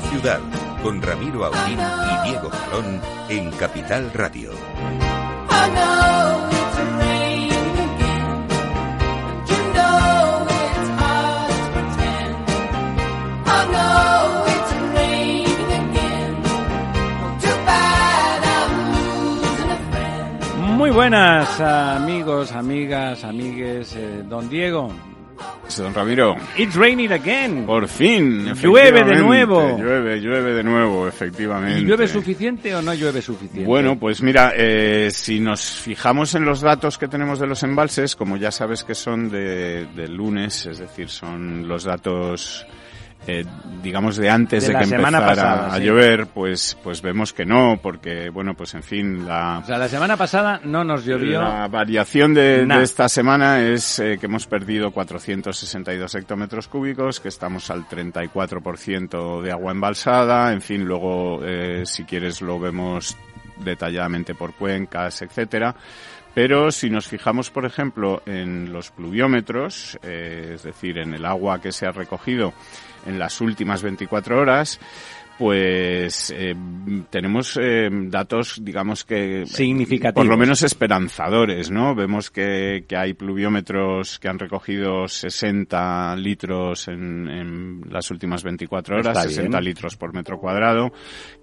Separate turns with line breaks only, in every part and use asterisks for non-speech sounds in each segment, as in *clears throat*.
Ciudad con Ramiro Aurín y Diego Jalón en Capital Radio.
Muy buenas amigos, amigas, amigues, eh, don Diego.
Don Ramiro.
It's raining again.
Por fin.
Llueve de nuevo.
Llueve, llueve de nuevo, efectivamente.
¿Y llueve suficiente o no llueve suficiente?
Bueno, pues mira, eh, si nos fijamos en los datos que tenemos de los embalses, como ya sabes que son de, de lunes, es decir, son los datos, eh, digamos, de antes
De
de,
la
que
semana
empezara
pasada,
a
sí.
llover, pues, pues vemos que no, porque, bueno, pues en fin, la,
O sea, la semana pasada no nos llovió.
La variación de, esta semana es eh, que hemos perdido 462 hectómetros cúbicos, que estamos al 34% de agua embalsada. En fin, luego, eh, si quieres, lo vemos detalladamente por cuencas, etcétera. Pero si nos fijamos, por ejemplo, en los pluviómetros, eh, es decir, en el agua que se ha recogido en las últimas 24 horas, pues eh, tenemos eh, datos, digamos que
Significativos.
por lo menos esperanzadores, ¿no? Vemos que, que hay pluviómetros que han recogido 60 litros en, en las últimas 24 horas,
Está bien.
60 litros por metro cuadrado,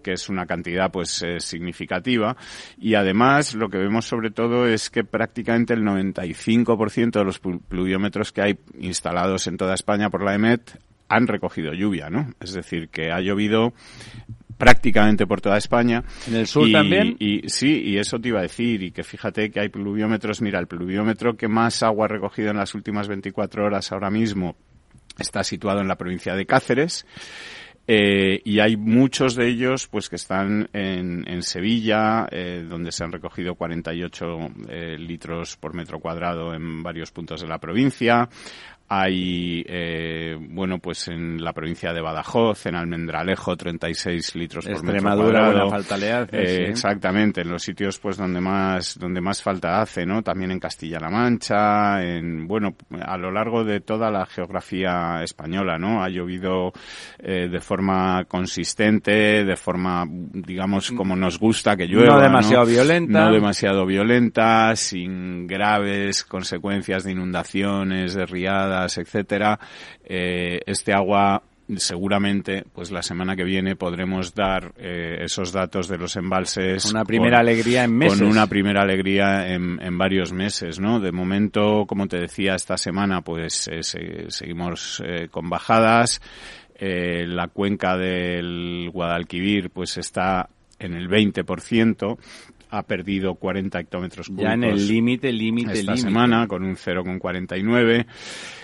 que es una cantidad pues eh, significativa. Y además lo que vemos sobre todo es que prácticamente el 95% de los plu- pluviómetros que hay instalados en toda España por la EMET han recogido lluvia, ¿no? Es decir, que ha llovido prácticamente por toda España.
¿En el sur
Y-
también?
Y sí, y eso te iba a decir, y que fíjate que hay pluviómetros, mira, el pluviómetro que más agua ha recogido en las últimas 24 horas ahora mismo está situado en la provincia de Cáceres. Eh, y hay muchos de ellos pues que están en, en Sevilla, eh, donde se han recogido 48 eh, litros por metro cuadrado en varios puntos de la provincia. Hay, eh, bueno, pues en la provincia de Badajoz, en Almendralejo, 36 litros por metro
Extremadura,
cuadrado.
falta le hace,
Eh,
sí.
Exactamente, en los sitios pues donde más donde más falta hace, ¿no? También en Castilla-La Mancha, en bueno, a lo largo de toda la geografía española, ¿no? Ha llovido eh, de forma consistente, de forma digamos como nos gusta que llueva,
No demasiado violenta.
no demasiado violenta, sin graves consecuencias de inundaciones, de riadas, etcétera. Eh, este agua seguramente pues la semana que viene podremos dar eh, esos datos de los embalses
Una primera alegría en meses.
con una primera alegría en, en varios meses no de momento como te decía esta semana pues eh, se- seguimos eh, con bajadas la cuenca del Guadalquivir pues está en el 20% ha perdido 40 hectómetros cúbicos
Ya en el límite, límite,
esta
límite.
semana con un 0,49.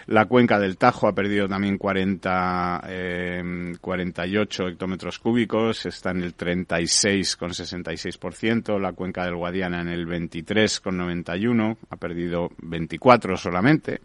La cuenca del Tajo ha perdido también 40, eh, 48 hectómetros cúbicos, está en el 36,66%. La cuenca del Guadiana en el 23,91, ha perdido 24 solamente.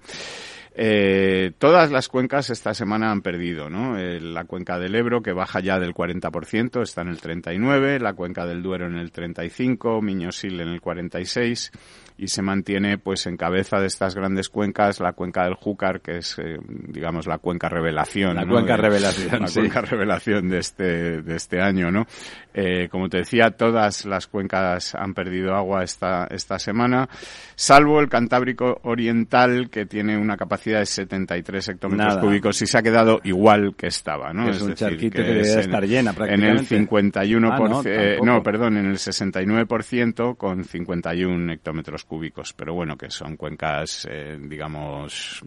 Eh, todas las cuencas esta semana han perdido, ¿no? Eh, la cuenca del Ebro, que baja ya del 40%, está en el 39%, la cuenca del Duero en el 35%, Miñosil en el 46%, y se mantiene, pues, en cabeza de estas grandes cuencas la cuenca del Júcar, que es, eh, digamos, la cuenca revelación.
La
¿no?
cuenca
De-
revelación,
La
sí.
cuenca revelación de este, de este año, ¿no? Eh, como te decía, todas las cuencas han perdido agua esta, esta semana, salvo el Cantábrico Oriental, que tiene una capacidad de 73 hectómetros cúbicos y se ha quedado igual que estaba, ¿no?
Es, un charquito que, debe estar llena prácticamente.
En el 51%, ah, no, eh, no, perdón, en el 69% con 51 hectómetros cúbicos, pero bueno, que son cuencas, eh, digamos,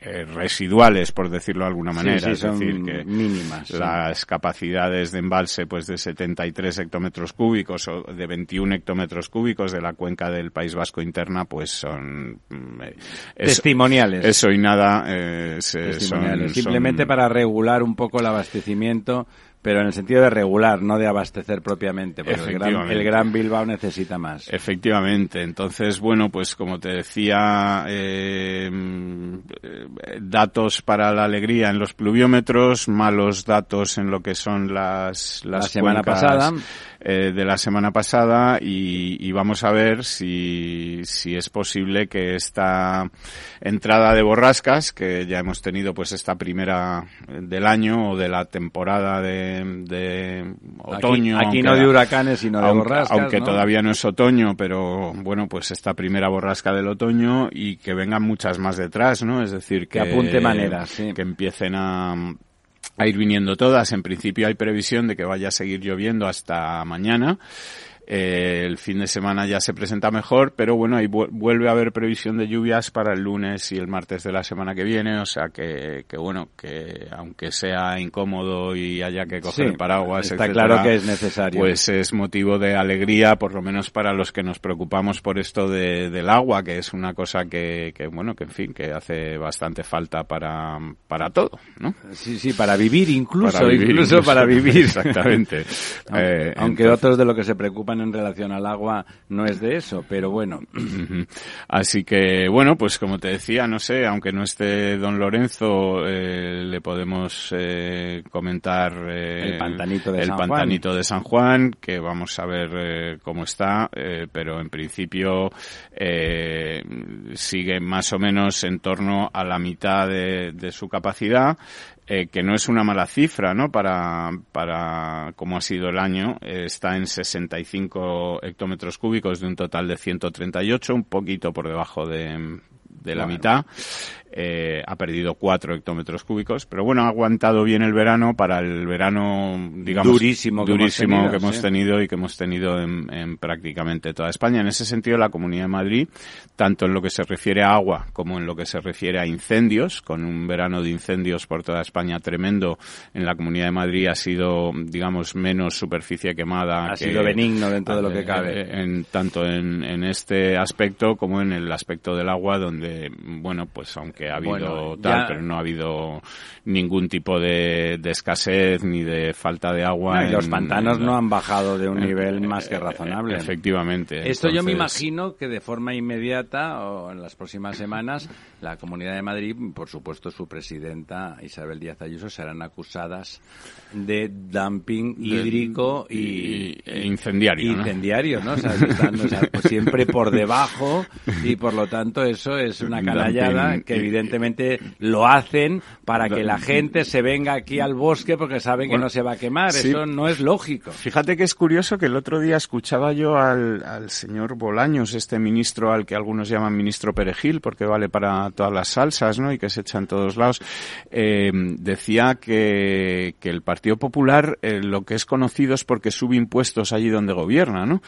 eh, residuales, por decirlo de alguna manera,
es decir, que mínimas.
Las capacidades de embalse, pues de 73 hectómetros cúbicos o de 21 hectómetros cúbicos de la cuenca del País Vasco interna, pues son
mm, testimoniales.
Eso y nada. Eh,
Simplemente para regular un poco el abastecimiento pero en el sentido de regular, no de abastecer propiamente, porque el gran, el gran, Bilbao necesita más.
Efectivamente. Entonces, bueno, pues como te decía, eh, datos para la alegría en los pluviómetros, malos datos en lo que son las, las
la semana pasada.
Eh, de la semana pasada y, vamos a ver si, si es posible que esta entrada de borrascas, que ya hemos tenido pues esta primera del año o de la temporada de, de otoño.
Aquí, no de huracanes, sino de borrascas.
Aunque todavía no es otoño, pero bueno, pues esta primera borrasca del otoño y que vengan muchas más detrás, ¿no? Es decir, que,
que apunte maneras, sí.
que empiecen a, a ir viniendo todas. En principio hay previsión de que vaya a seguir lloviendo hasta mañana. Eh, el fin de semana ya se presenta mejor, pero bueno, ahí vuelve a haber previsión de lluvias para el lunes y el martes de la semana que viene, o sea que, que bueno, que aunque sea incómodo y haya que coger paraguas,
está claro que es necesario.
Pues es motivo de alegría, por lo menos para los que nos preocupamos por esto de, del agua, que es una cosa que, que, bueno, que en fin, que hace bastante falta para, para todo, ¿no?
Sí, sí, para vivir incluso, incluso, para *laughs* vivir.
Exactamente. *laughs*
Eh, aunque otros de lo que se preocupan en relación al agua no es de eso, pero bueno. *clears throat*
Así que, bueno, pues como te decía, no sé, aunque no esté don Lorenzo, eh, le podemos eh, comentar
eh, el pantanito, de,
el
San
pantanito
Juan.
de San Juan, que vamos a ver cómo está, pero en principio sigue más o menos en torno a la mitad de, de su capacidad. Eh, que no es una mala cifra, ¿no? Para, para como ha sido el año, eh, está en 65 hectómetros cúbicos de un total de 138, un poquito por debajo de, de la mitad eh, ha perdido 4 hectómetros cúbicos, pero bueno, ha aguantado bien el verano para el verano, digamos,
durísimo,
que hemos tenido, y que hemos tenido en, prácticamente toda España. En ese sentido, la Comunidad de Madrid, tanto en lo que se refiere a agua como en lo que se refiere a incendios, con un verano de incendios por toda España tremendo, en la Comunidad de Madrid ha sido, digamos, menos superficie quemada.
Ha sido benigno dentro de lo que cabe.
Eh, en, tanto en, en este aspecto como en el aspecto del agua, donde, bueno, pues aunque que ha habido tal, pero no ha habido ningún tipo de, escasez ni de falta de agua.
y los pantanos no han bajado de un nivel más que razonable.
Efectivamente.
Esto yo me imagino que de forma inmediata o en las próximas semanas la Comunidad de Madrid, por supuesto su presidenta Isabel Díaz Ayuso, serán acusadas de dumping hídrico y,
e incendiario.
Incendiario, ¿no? O sea, pues siempre por debajo *laughs* y por lo tanto eso es una canallada que evidentemente lo hacen para que la gente se venga aquí al bosque porque saben que no se va a quemar. Eso no es lógico.
Fíjate que es curioso que el otro día escuchaba yo al, al señor Bolaños, este ministro al que algunos llaman ministro perejil porque vale para todas las salsas, ¿no? Y que se echa en todos lados. Eh, decía que, que el Partido Popular eh, lo que es conocido es porque sube impuestos allí donde gobierna, ¿no?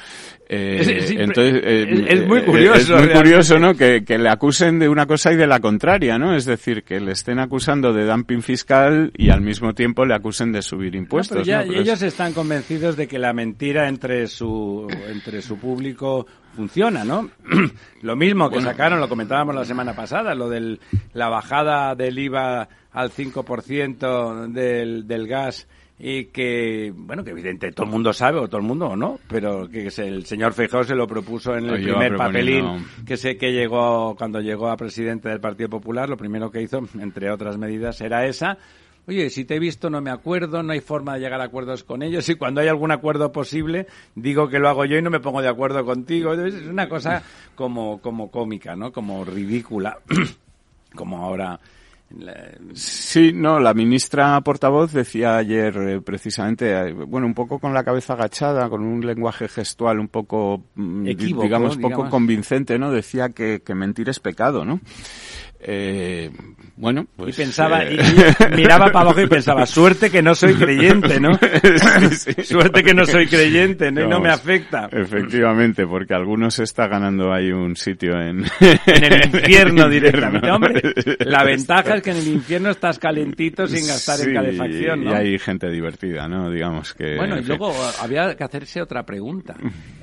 Eh, entonces, es, muy curioso.
es muy curioso, ¿no? Que, que le acusen de una cosa y de la contraria ¿no? Es decir, que le estén acusando de dumping fiscal y al mismo tiempo le acusen de subir impuestos.
ya, Y ellos están convencidos de que la mentira entre su, entre su público funciona, ¿no? *clears throat* lo mismo que sacaron, lo comentábamos la semana pasada, lo de la bajada del IVA al 5% del, del gas y que, bueno, que evidente todo el mundo sabe, o todo el mundo o no, pero que el señor Feijóo se lo propuso en el primer papelín que sé que llegó, cuando llegó a presidente del Partido Popular, lo primero que hizo, entre otras medidas, era esa. Oye, si te he visto no me acuerdo, no hay forma de llegar a acuerdos con ellos y cuando hay algún acuerdo posible digo que lo hago yo y no me pongo de acuerdo contigo. Es una cosa como, como cómica, ¿no? Como ridícula, *clears throat* como ahora
Sí, no, la ministra portavoz decía ayer eh, precisamente, eh, bueno, un poco con la cabeza agachada, con un lenguaje gestual un poco,
mm,
digamos, poco convincente, ¿no? Decía que, que mentir es pecado, ¿no? Eh, bueno, pues...
Y pensaba,
eh,
y miraba para abajo y pensaba, suerte que no soy creyente, ¿no? *laughs* suerte que no soy creyente, ¿no? Y no me afecta.
Efectivamente, porque algunos está ganando ahí un sitio en... *laughs* *laughs*
En el infierno
En
directamente.
infierno.
Hombre, la ventaja es que en el infierno estás calentito sin gastar
Sí,
en calefacción, ¿no?
Y hay gente divertida, ¿no? Digamos que...
Bueno, y luego había que hacerse otra pregunta.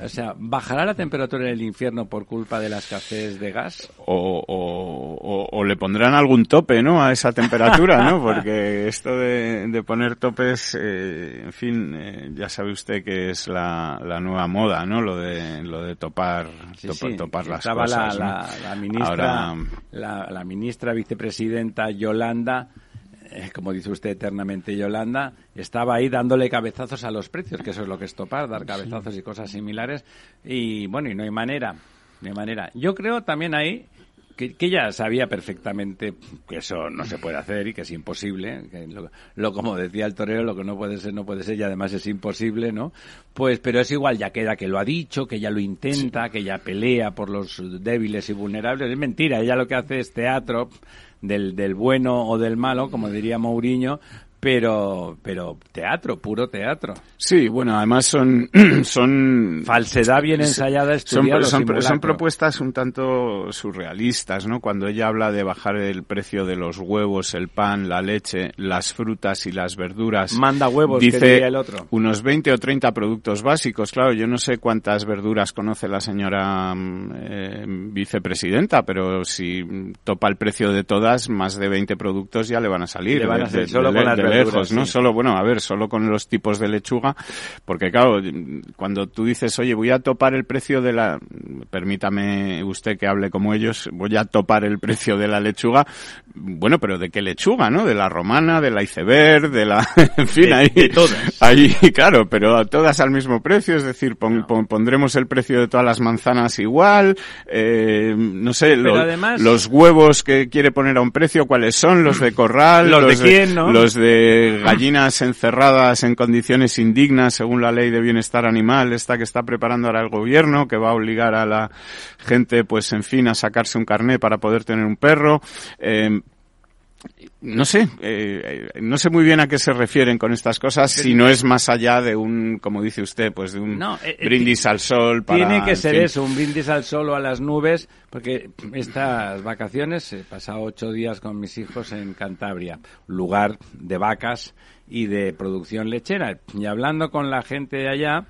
O sea, ¿bajará la temperatura en el infierno por culpa de la escasez de gas?
o, o- o- o le pondrán algún tope, ¿no? A esa temperatura, ¿no? Porque esto de, de poner topes, eh, en fin, eh, ya sabe usted que es la, la nueva moda, ¿no? Lo de, lo de topar,
Sí,
topa-
sí.
topar las
Estaba
cosas,
la,
¿no?
la- la ministra,
Ahora,
la, la ministra vicepresidenta Yolanda, eh, como dice usted eternamente Yolanda, estaba ahí dándole cabezazos a los precios, que eso es lo que es topar, dar cabezazos y cosas similares. Y bueno, y no hay manera, no hay manera. Yo creo también ahí que, que ella sabía perfectamente que eso no se puede hacer y que es imposible, que lo, lo- como decía el torero, lo que no puede ser no puede ser y además es imposible, ¿no? Pues, pero es igual, ya queda que lo ha dicho, que ella lo intenta, que ella pelea por los débiles y vulnerables. Es mentira, ella lo que hace es teatro del, del bueno o del malo, como diría Mourinho, pero, pero teatro, puro teatro.
sí, bueno, además son, *clears throat* son
Falsedad bien ensayada,
Son,
estudiada.
son, propuestas un tanto surrealistas, ¿no? Cuando ella habla de bajar el precio de los huevos, el pan, la leche, las frutas y las verduras.
Manda huevos, que
dice
diría el otro.
unos 20 o 30 productos básicos. Claro, yo no sé cuántas verduras conoce la señora mm, eh, vicepresidenta, pero si topa el precio de todas, más de 20 productos ya le van a salir.
Le van a salir
de-
solo
de-
con las
de
verduras,
lejos, ¿no?
sí.
Solo, bueno, a ver, solo con los tipos de lechuga, porque claro, cuando tú dices, oye, voy a topar el precio de la, permítame usted que hable como ellos, voy a topar el precio de la lechuga, bueno, pero ¿de qué lechuga, no? De la romana, de la iceberg, de la, *laughs* en fin,
De-
ahí,
de todas.
ahí, claro, pero todas al mismo precio, es decir, pon- pon- pondremos el precio de todas las manzanas igual, eh, no sé, lo-
además-
los huevos que quiere poner a un precio, ¿cuáles son? Los de *clears throat* corral,
Los de quién, ¿no?
los de gallinas encerradas en condiciones indignas según la ley de bienestar animal, esta que está preparando ahora el gobierno, que va a obligar a la gente, pues en fin, a sacarse un carné para poder tener un perro. Eh, no sé, eh, eh, no sé muy bien a qué se refieren con estas cosas, si no es más allá de un, como dice usted, pues de un
No, eh, eh,
brindis al sol para...
Tiene que ser
fin.
eso, un brindis al sol o a las nubes, porque estas vacaciones he pasado ocho días con mis hijos en Cantabria, lugar de vacas y de producción lechera. Y hablando con la gente de allá,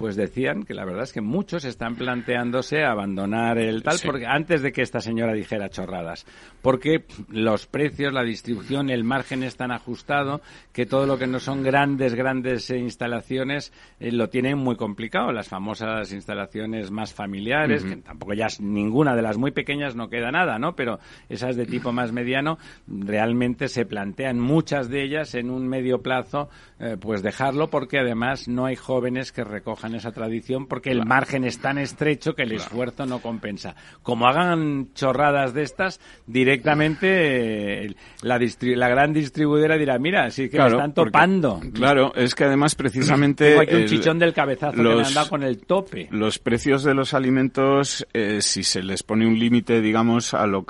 pues decían que la verdad es que muchos están planteándose abandonar el tal
Sí.
porque antes de que esta señora dijera chorradas, porque los precios, la distribución, el margen es tan ajustado que todo lo que no son grandes grandes instalaciones eh, lo tienen muy complicado, las famosas instalaciones más familiares, que tampoco ya es ninguna de las muy pequeñas no queda nada, ¿no? Pero esas de tipo más mediano realmente se plantean muchas de ellas en un medio plazo eh, pues dejarlo porque además no hay jóvenes que recojan esa tradición porque el margen es tan estrecho que el esfuerzo no compensa. Como hagan chorradas de estas, directamente eh, la, la gran distribuidora dirá, mira, sí que me están
porque-
topando.
claro, es que además precisamente...
Tengo aquí un
el-
chichón del cabezazo que me
los-
han dado con el tope.
Los precios de los alimentos, eh, si se les pone un límite, digamos, a, lo,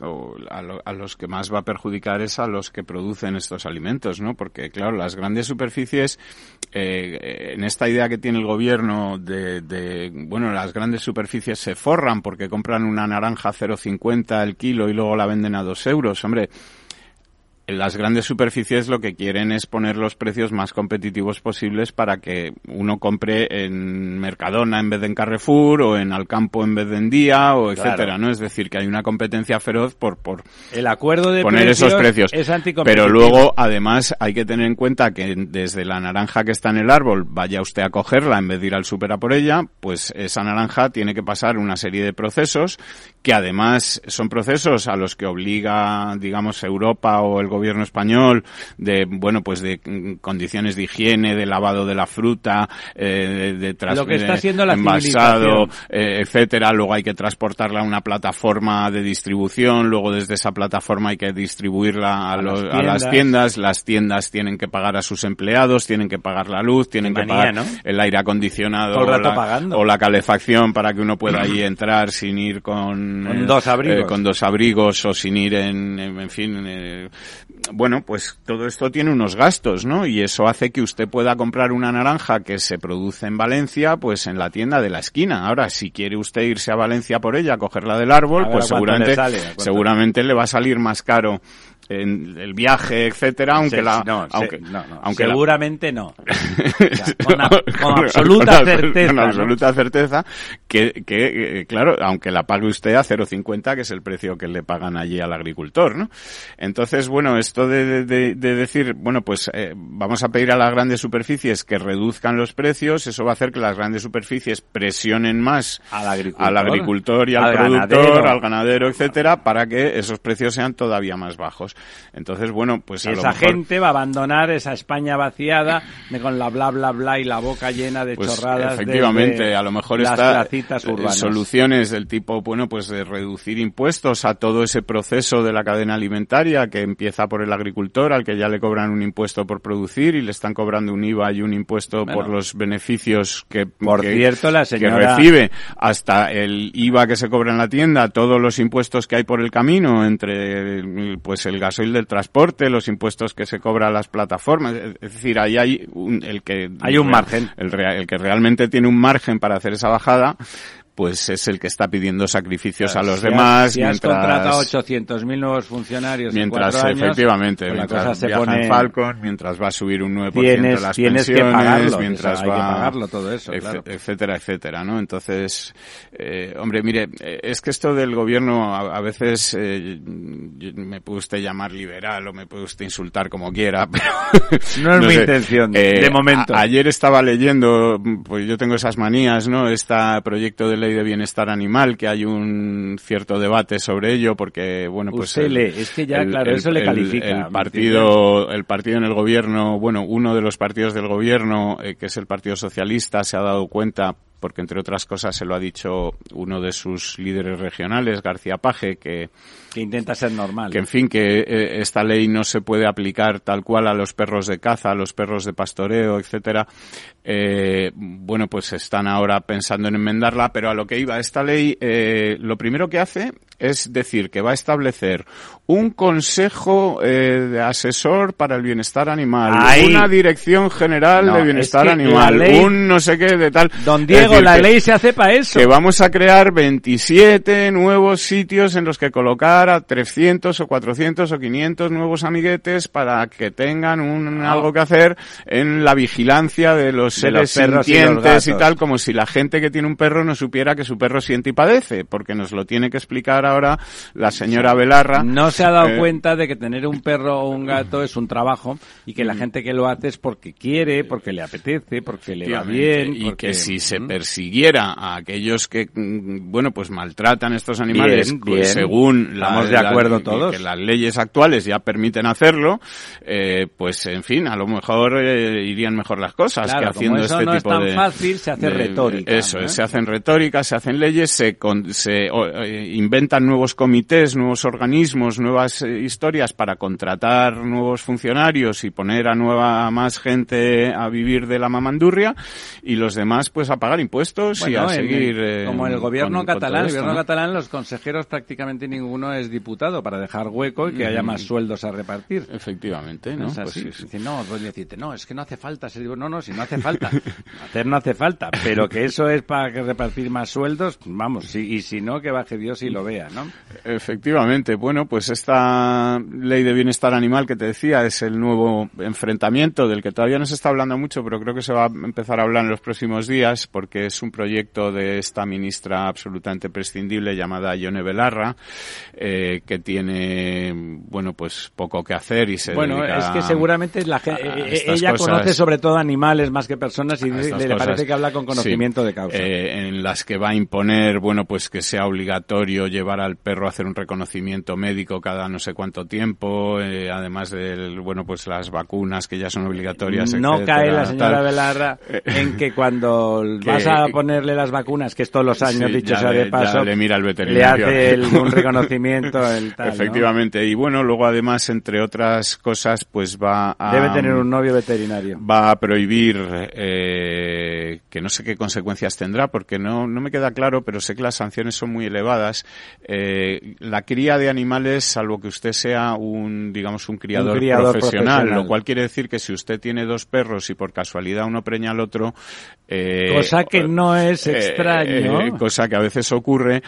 a, lo- a los que más va a perjudicar es a los que producen estos alimentos, ¿no? Porque, claro, las grandes superficies, eh, en esta idea que tiene el gobierno de, de, bueno, las grandes superficies se forran porque compran una naranja 0,50 el kilo y luego la venden a 2 euros. Hombre, las grandes superficies lo que quieren es poner los precios más competitivos posibles para que uno compre en Mercadona en vez de en Carrefour o en Alcampo en vez de en Día o
Claro.
etcétera, ¿no? Es decir, que hay una competencia feroz por por
El acuerdo de
poner
precios
esos precios.
es.
Pero luego, además, hay que tener en cuenta que desde la naranja que está en el árbol, vaya usted a cogerla en vez de ir al súper a por ella, pues esa naranja tiene que pasar una serie de procesos que además son procesos a los que obliga, digamos, Europa o el gobierno gobierno español de, bueno, pues de condiciones de higiene, de lavado de la fruta, eh, de, de,
Lo que está haciendo la
envasado, eh, etcétera. Luego hay que transportarla a una plataforma de distribución, luego desde esa plataforma hay que distribuirla a, a, los, las, a las tiendas. Las tiendas tienen que pagar a sus empleados, tienen que pagar la luz, tienen que pagar ¿no? el aire acondicionado
o
la, o la, calefacción para que uno pueda ahí entrar sin ir con,
con dos abrigos,
eh, con dos abrigos o sin ir en, en, en fin. Eh, bueno, pues todo esto tiene unos gastos, ¿no? Y eso hace que usted pueda comprar una naranja que se produce en Valencia, pues en la tienda de la esquina. Ahora, si quiere usted irse a Valencia por ella, cogerla del árbol, pues seguramente,
sale,
seguramente le va a salir más caro en el viaje, etcétera, aunque
sí,
la,
no,
aunque,
no, no.
aunque
seguramente la... no. *laughs* O sea, con, a, con, absoluta
con,
certeza.
Con absoluta certeza que, que, claro, aunque la pague usted a 0,50, que es el precio que le pagan allí al agricultor, ¿no? Entonces, bueno, esto de, de, de decir, bueno, pues eh, vamos a pedir a las grandes superficies que reduzcan los precios, eso va a hacer que las grandes superficies presionen más
al agricultor,
al agricultor y al,
al
productor,
ganadero.
al ganadero, etcétera, para que esos precios sean todavía más bajos. Entonces, bueno, pues a
esa
lo mejor...
gente va a abandonar esa España vaciada de con la bla bla bla y la boca llena de
pues
chorradas.
Efectivamente, a lo mejor está
urbanas.
soluciones del tipo, bueno, pues de reducir impuestos a todo ese proceso de la cadena alimentaria que empieza por el agricultor, al que ya le cobran un impuesto por producir y le están cobrando un IVA y un impuesto bueno, por los beneficios que,
por
que,
cierto, la señora...
que recibe, hasta el IVA que se cobra en la tienda, todos los impuestos que hay por el camino entre pues el gasoil del transporte, los impuestos que se cobra a las plataformas, es decir, ahí hay un, el que
hay un margen,
el, el que realmente tiene un margen para hacer esa bajada pues es el que está pidiendo sacrificios
claro,
a los
si
demás.
Has, si
mientras,
has contratado 800.000 nuevos funcionarios
mientras,
en años,
efectivamente,
pues
mientras
la cosa
viaja
se pone...
en Falcon, mientras va a subir un 9%
tienes,
las
tienes
pensiones,
que pagarlo,
mientras
o sea,
va,
hay que pagarlo todo eso, claro.
etcétera, etcétera, ¿no? Entonces, eh, hombre, mire, es que esto del gobierno a, a veces eh, me puede usted llamar liberal o me puede usted insultar como quiera, *laughs* pero
no es no mi sé, intención,
eh,
de momento.
A, ayer estaba leyendo, pues yo tengo esas manías, ¿no? Este proyecto de ley de bienestar animal que hay un cierto debate sobre ello porque bueno pues
Usted
el,
es que ya
el,
claro
el,
eso le califica
el, partido el partido en el gobierno bueno uno de los partidos del gobierno eh, que es el partido socialista se ha dado cuenta porque entre otras cosas se lo ha dicho uno de sus líderes regionales, García Paje, que,
que intenta ser normal.
Que en fin, que eh, esta ley no se puede aplicar tal cual a los perros de caza, a los perros de pastoreo, etcétera. Eh, bueno, pues están ahora pensando en enmendarla, pero a lo que iba esta ley, eh, lo primero que hace es decir que va a establecer un consejo eh, de asesor para el bienestar animal,
Ahí.
una dirección general
no,
de bienestar
es que
animal,
ley,
un no sé qué de tal.
Don Diego, decir, la que, ley se hace para eso.
Que vamos a crear 27 nuevos sitios en los que colocar a 300 o 400 o 500 nuevos amiguetes para que tengan un,
no.
algo que hacer en la vigilancia de los
de
seres
los
sintientes
y,
y, tal, como si la gente que tiene un perro no supiera que su perro siente y padece, porque nos lo tiene que explicar ahora la señora Belarra.
No se ha dado eh, cuenta de que tener un perro o un gato es un trabajo y que la gente que lo hace es porque quiere, porque le apetece, porque le va bien.
Y
porque...
que si se persiguiera a aquellos que, bueno, pues maltratan estos animales,
bien,
pues,
bien.
según
Estamos de acuerdo
la,
todos.
que las leyes actuales ya permiten hacerlo, eh, pues en fin, a lo mejor eh, irían mejor las cosas
claro,
que haciendo
como eso
este
no
tipo
es tan
de,
fácil, se hace
de,
retórica.
Eso,
¿no?
se hacen retórica, se hacen leyes, se, con, se o, eh, inventan nuevos comités, nuevos organismos, nuevas eh, historias para contratar nuevos funcionarios y poner a nueva más gente a vivir de la mamandurria y los demás pues a pagar impuestos
bueno,
y a seguir
el, como el gobierno
con,
catalán,
con
el gobierno
¿no?
catalán los consejeros prácticamente ninguno es diputado para dejar hueco y que haya más sueldos a repartir.
Efectivamente, ¿no?
Es así.
Pues sí, sí.
No, pues decirte, no, es que no hace falta. Se digo, no, no, si no hace falta. *laughs* Hacer no hace falta, pero que eso es para que repartir más sueldos, vamos, sí, y si no, que baje Dios y lo vea, ¿no?
Efectivamente, bueno, pues esta ley de bienestar animal que te decía es el nuevo enfrentamiento del que todavía no se está hablando mucho, pero creo que se va a empezar a hablar en los próximos días porque es un proyecto de esta ministra absolutamente prescindible llamada Ione Belarra, eh, que tiene, bueno, pues poco que hacer y se
Bueno, es que seguramente la gente, ella
cosas,
conoce sobre todo animales más que personas y le, le parece que habla con conocimiento
sí,
de causa.
Eh, en las que va a imponer, bueno, pues que sea obligatorio llevar llevar al perro a hacer un reconocimiento médico cada no sé cuánto tiempo, eh, además de, bueno, pues las vacunas que ya son obligatorias.
No cae la señora Velarra *laughs* en que cuando vas a ponerle las vacunas, que es todos los años, dicho sea de paso,
le mira el veterinario.
Le hace un *laughs* reconocimiento. El tal,
Efectivamente. Y bueno, luego además, entre otras cosas, pues va a...
Debe tener un novio veterinario.
Va a prohibir, eh, que no sé qué consecuencias tendrá, porque no, no me queda claro, pero sé que las sanciones son muy elevadas. Eh, la cría de animales, salvo que usted sea un, digamos, un criador, profesional, lo cual quiere decir que si usted tiene dos perros y por casualidad uno preña al otro,
eh, cosa que no es eh, extraño,
eh, cosa que a veces ocurre,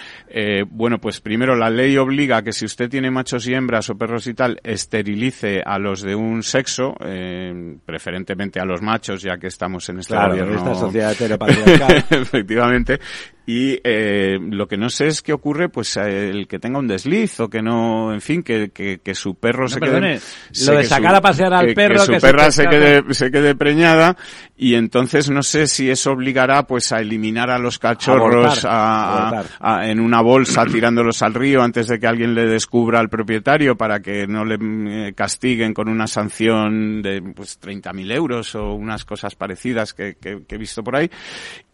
bueno, pues primero la ley obliga que si usted tiene machos y hembras o perros y tal, esterilice a los de un sexo, preferentemente a los machos, ya que estamos en este
claro,
gobierno.
esta sociedad heteropatriarcal. *laughs*
Efectivamente. Y eh, lo que no sé es qué ocurre, pues el que tenga un desliz o que no, en fin, que, que, que su perro se quede...
Lo de sacar a pasear al perro...
Que su perra se, quede, se quede preñada y entonces no sé si eso obligará pues a eliminar a los cachorros a, a, en una bolsa tirándolos al río antes de que alguien le descubra al propietario para que no le eh, castiguen con una sanción de pues 30.000 euros o unas cosas parecidas que, que, que he visto por ahí.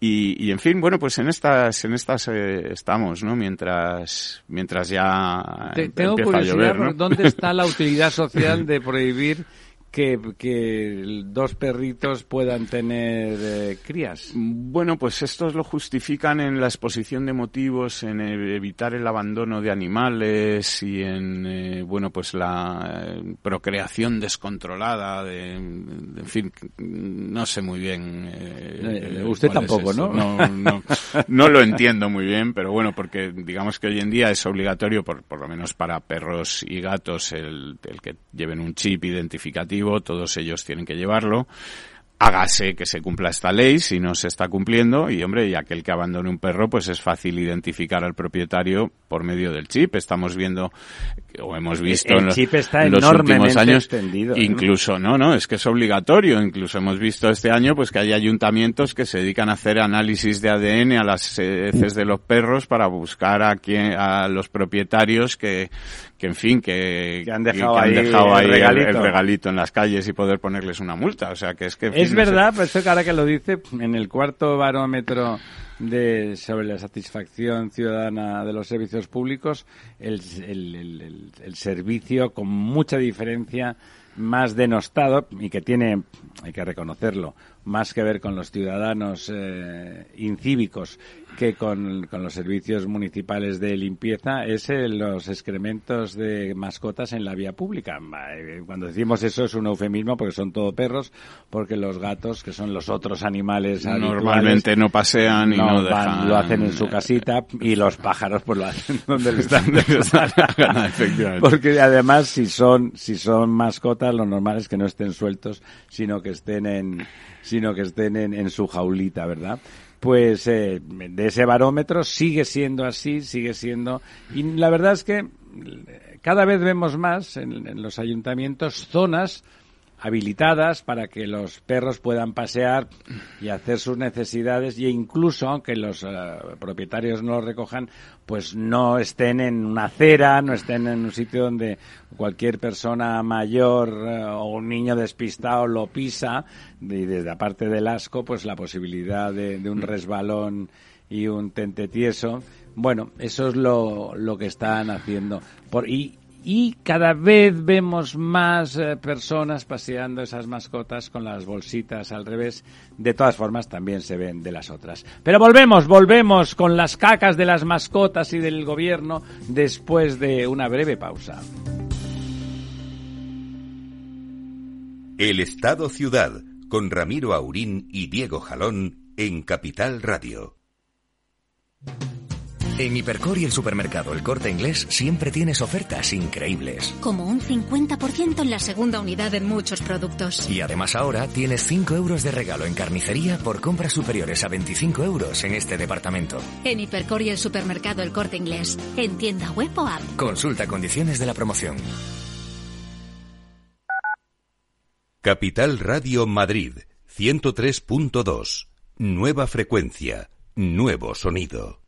Y, y en fin, bueno, pues en esta en estas eh, estamos, ¿no? Mientras, mientras ya
tengo
empieza a llover,
¿Dónde está la *laughs* utilidad social de prohibir que, que dos perritos puedan tener eh, crías?
Bueno, pues estos lo justifican en la exposición de motivos, en evitar el abandono de animales y en, eh, bueno, pues la eh, procreación descontrolada, de, en fin, no sé muy bien.
Usted tampoco, ¿no?
¿no? No, no, lo entiendo muy bien, pero bueno, porque digamos que hoy en día es obligatorio, por, por lo menos para perros y gatos, el, el que lleven un chip identificativo todos ellos tienen que llevarlo. Hágase que se cumpla esta ley si no se está cumpliendo y hombre y aquel que abandone un perro pues es fácil identificar al propietario por medio del chip. Estamos viendo o hemos visto
en,
los,
últimos
años
¿eh?
incluso no no es que es obligatorio. Incluso hemos visto este año pues que hay ayuntamientos que se dedican a hacer análisis de ADN a las heces de los perros para buscar a quien a los propietarios que que en fin que,
han dejado, ahí, el,
regalito. en las calles y poder ponerles una multa o sea que es que
es verdad, pero esto que ahora que lo dice, en el cuarto barómetro de, sobre la satisfacción ciudadana de los servicios públicos, el, el, el servicio con mucha diferencia más denostado y que tiene, hay que reconocerlo, más que ver con los ciudadanos eh, incívicos que con, los servicios municipales de limpieza es los excrementos de mascotas en la vía pública. Eh, cuando decimos eso es un eufemismo porque son todo perros, porque los gatos, que son los otros animales
normalmente no pasean y no, dejan...
lo hacen en su casita y los pájaros pues lo hacen *laughs* donde les están porque además si son si son mascotas lo normal es que no estén sueltos, sino que estén en sino que estén en, su jaulita, ¿verdad? Pues eh, de ese barómetro sigue siendo así, sigue siendo... Y la verdad es que cada vez vemos más en los ayuntamientos zonas habilitadas para que los perros puedan pasear y hacer sus necesidades e incluso aunque los eh, propietarios no lo recojan pues no estén en una acera no estén en un sitio donde cualquier persona mayor eh, o un niño despistado lo pisa y desde aparte del asco pues la posibilidad de, de un resbalón y un tente tieso bueno, eso es lo, lo que están haciendo. Por, y, y cada vez vemos más eh, personas paseando esas mascotas con las bolsitas al revés. De todas formas, también se ven de las otras. Pero volvemos, volvemos con las cacas de las mascotas y del gobierno después de una breve pausa.
El Estado Ciudad, con Ramiro Aurín y Diego Jalón en Capital Radio.
En Hipercor y el supermercado El Corte Inglés siempre tienes ofertas increíbles.
Como un 50% en la segunda unidad en muchos productos.
Y además ahora tienes 5 euros de regalo en carnicería por compras superiores a 25 euros en este departamento.
En Hipercor y el supermercado El Corte Inglés. En tienda web o app.
Consulta condiciones de la promoción.
Capital Radio Madrid 103.2. Nueva frecuencia. Nuevo sonido.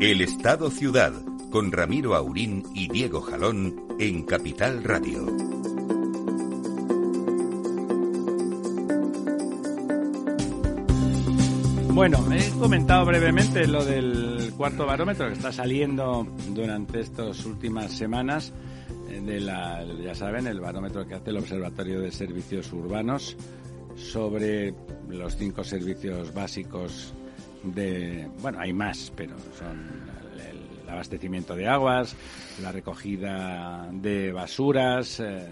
El Estado Ciudad, con Ramiro Aurín y Diego Jalón en Capital Radio.
Bueno, he comentado brevemente lo del cuarto barómetro que está saliendo durante estas últimas semanas eh, de la, ya saben, el barómetro que hace el Observatorio de Servicios Urbanos sobre los cinco servicios básicos de, bueno, hay más, pero son el, abastecimiento de aguas, la recogida de basuras, eh,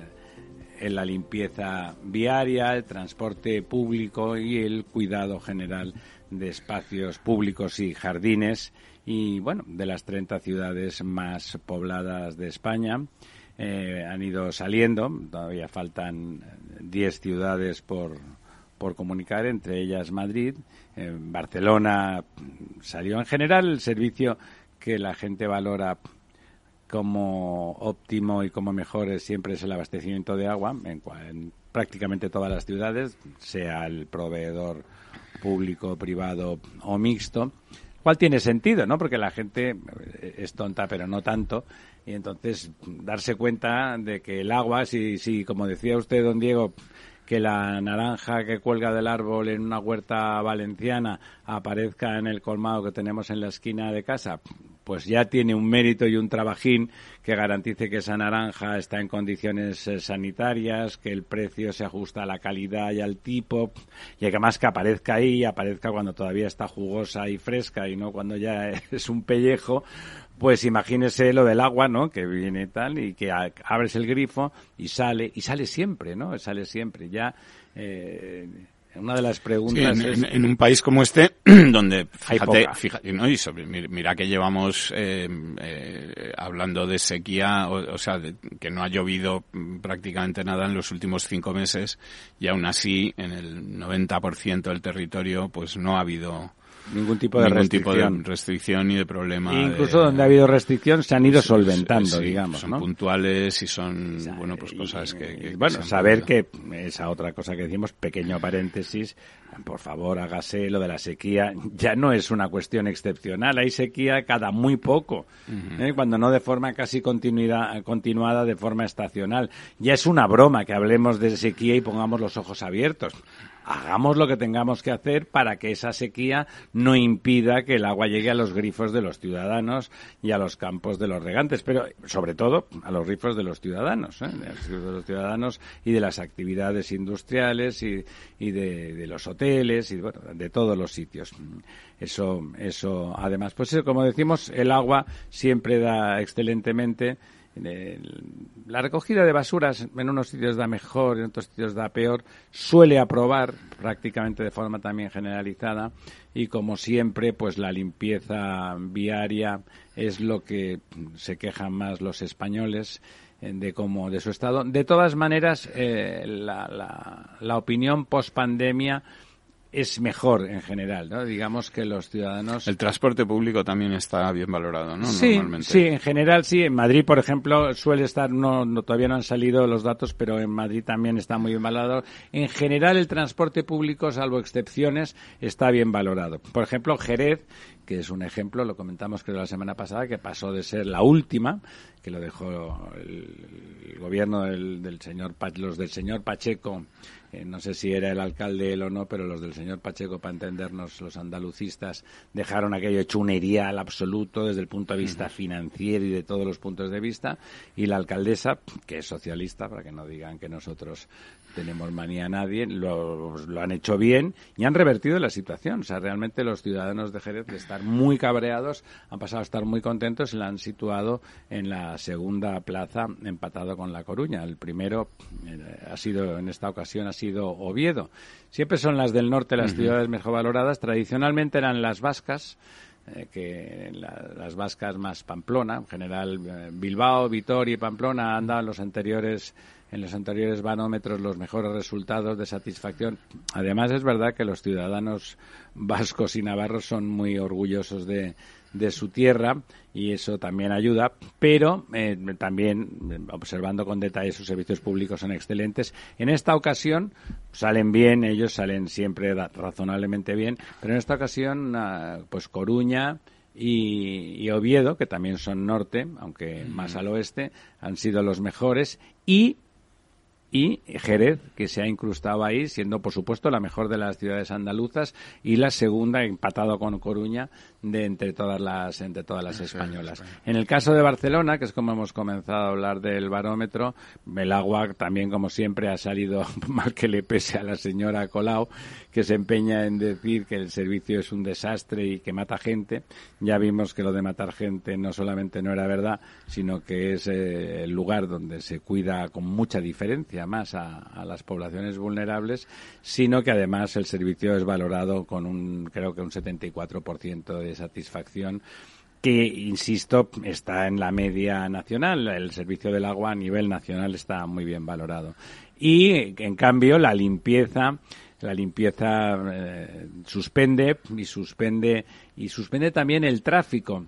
la limpieza viaria, el transporte público y el cuidado general de espacios públicos y jardines y bueno, de las 30 ciudades más pobladas de España. Eh, han ido saliendo, todavía faltan 10 ciudades por, por comunicar, entre ellas Madrid. Barcelona salió en general el servicio que la gente valora como óptimo y como mejor siempre es el abastecimiento de agua en, en prácticamente todas las ciudades, sea el proveedor público, privado o mixto, cual tiene sentido, ¿no? Porque la gente es tonta, pero no tanto, y entonces darse cuenta de que el agua, si, si como decía usted, don Diego, que la naranja que cuelga del árbol en una huerta valenciana aparezca en el colmado que tenemos en la esquina de casa, pues ya tiene un mérito y un trabajín que garantice que esa naranja está en condiciones eh, sanitarias, que el precio se ajusta a la calidad y al tipo, y además que aparezca ahí, aparezca cuando todavía está jugosa y fresca y no cuando ya *laughs* es un pellejo, pues imagínese lo del agua, ¿no? Que viene tal y que abres el grifo y sale, y sale siempre, ¿no? Sale siempre. Ya, eh, una de las preguntas
en, un país como este, *clears throat* donde, fíjate, fíjate ¿no? y sobre, mira que llevamos eh, eh, hablando de sequía, o, sea, que no ha llovido prácticamente nada en los últimos cinco meses, y aún así, en el 90% del territorio, pues no ha habido
ningún tipo de
ningún
restricción.
tipo de restricción ni de problema.
incluso donde ha habido restricción se han ido solventando, digamos.
Son puntuales y son, bueno, pues cosas que.
bueno, saber que esa otra cosa que decimos, pequeño paréntesis, por favor, hágase lo de la sequía. Ya no es una cuestión excepcional, hay sequía cada muy poco, ¿eh? cuando no de forma casi continuidad, continuada, de forma estacional. Ya es una broma que hablemos de sequía y pongamos los ojos abiertos hagamos lo que tengamos que hacer para que esa sequía no impida que el agua llegue a los grifos de los ciudadanos y a los campos de los regantes, pero sobre todo a los grifos de los ciudadanos, ¿eh? de los ciudadanos y de las actividades industriales y, y de, los hoteles y bueno, de todos los sitios. Eso, eso, además, pues como decimos, el agua siempre da excelentemente la recogida de basuras en unos sitios da mejor, en otros sitios da peor, suele aprobar prácticamente de forma también generalizada y como siempre pues la limpieza viaria es lo que se quejan más los españoles eh, de cómo de su estado. De todas maneras, eh, la, la, la opinión post pandemia es mejor en general, ¿no? Digamos que los ciudadanos...
El transporte público también está bien valorado, ¿no?
Sí, sí, en general sí. En Madrid, por ejemplo, suele estar, no, no, todavía no han salido los datos, pero en Madrid también está muy bien valorado. En general, el transporte público, salvo excepciones, está bien valorado. Por ejemplo, Jerez, que es un ejemplo, lo comentamos creo la semana pasada, que pasó de ser la última, que lo dejó el, el gobierno del, del señor, los del señor Pacheco eh, no sé si era el alcalde él o no, pero los del señor Pacheco, para entendernos, los andalucistas, dejaron aquello hecho un al absoluto desde el punto de vista financiero y de todos los puntos de vista, y la alcaldesa, que es socialista, para que no digan que nosotros tenemos manía a nadie, lo, lo, han hecho bien y han revertido la situación. O sea, realmente los ciudadanos de Jerez, de estar muy cabreados, han pasado a estar muy contentos y la han situado en la segunda plaza, empatado con La Coruña. El primero eh, ha sido, en esta ocasión, ha sido Oviedo. Siempre son las del norte las ciudades mejor valoradas. Tradicionalmente eran las vascas. Eh, que las vascas más Pamplona, en general eh, Bilbao, Vitoria y Pamplona han dado en los anteriores en los anteriores banómetros los mejores resultados de satisfacción. Además es verdad que los ciudadanos vascos y navarros son muy orgullosos de, de su tierra y eso también ayuda, pero eh, también observando con detalle sus servicios públicos son excelentes. En esta ocasión salen bien, ellos salen siempre razonablemente bien, pero en esta ocasión ah, pues Coruña y, y, Oviedo, que también son norte, aunque más al oeste, han sido los mejores y y Jerez, que se ha incrustado ahí, siendo por supuesto la mejor de las ciudades andaluzas y la segunda, empatado con Coruña, de entre todas las entre todas las españolas. En el caso de Barcelona, que es como hemos comenzado a hablar del barómetro, el agua también como siempre ha salido *laughs* mal que le pese a la señora Colau, que se empeña en decir que el servicio es un desastre y que mata gente. Ya vimos que lo de matar gente no solamente no era verdad, sino que es eh, el lugar donde se cuida con mucha diferencia más a, las poblaciones vulnerables, sino que además el servicio es valorado con un creo que un 74% de satisfacción que, insisto, está en la media nacional. El servicio del agua a nivel nacional está muy bien valorado. Y, en cambio, la limpieza la limpieza eh, suspende y suspende y suspende también el tráfico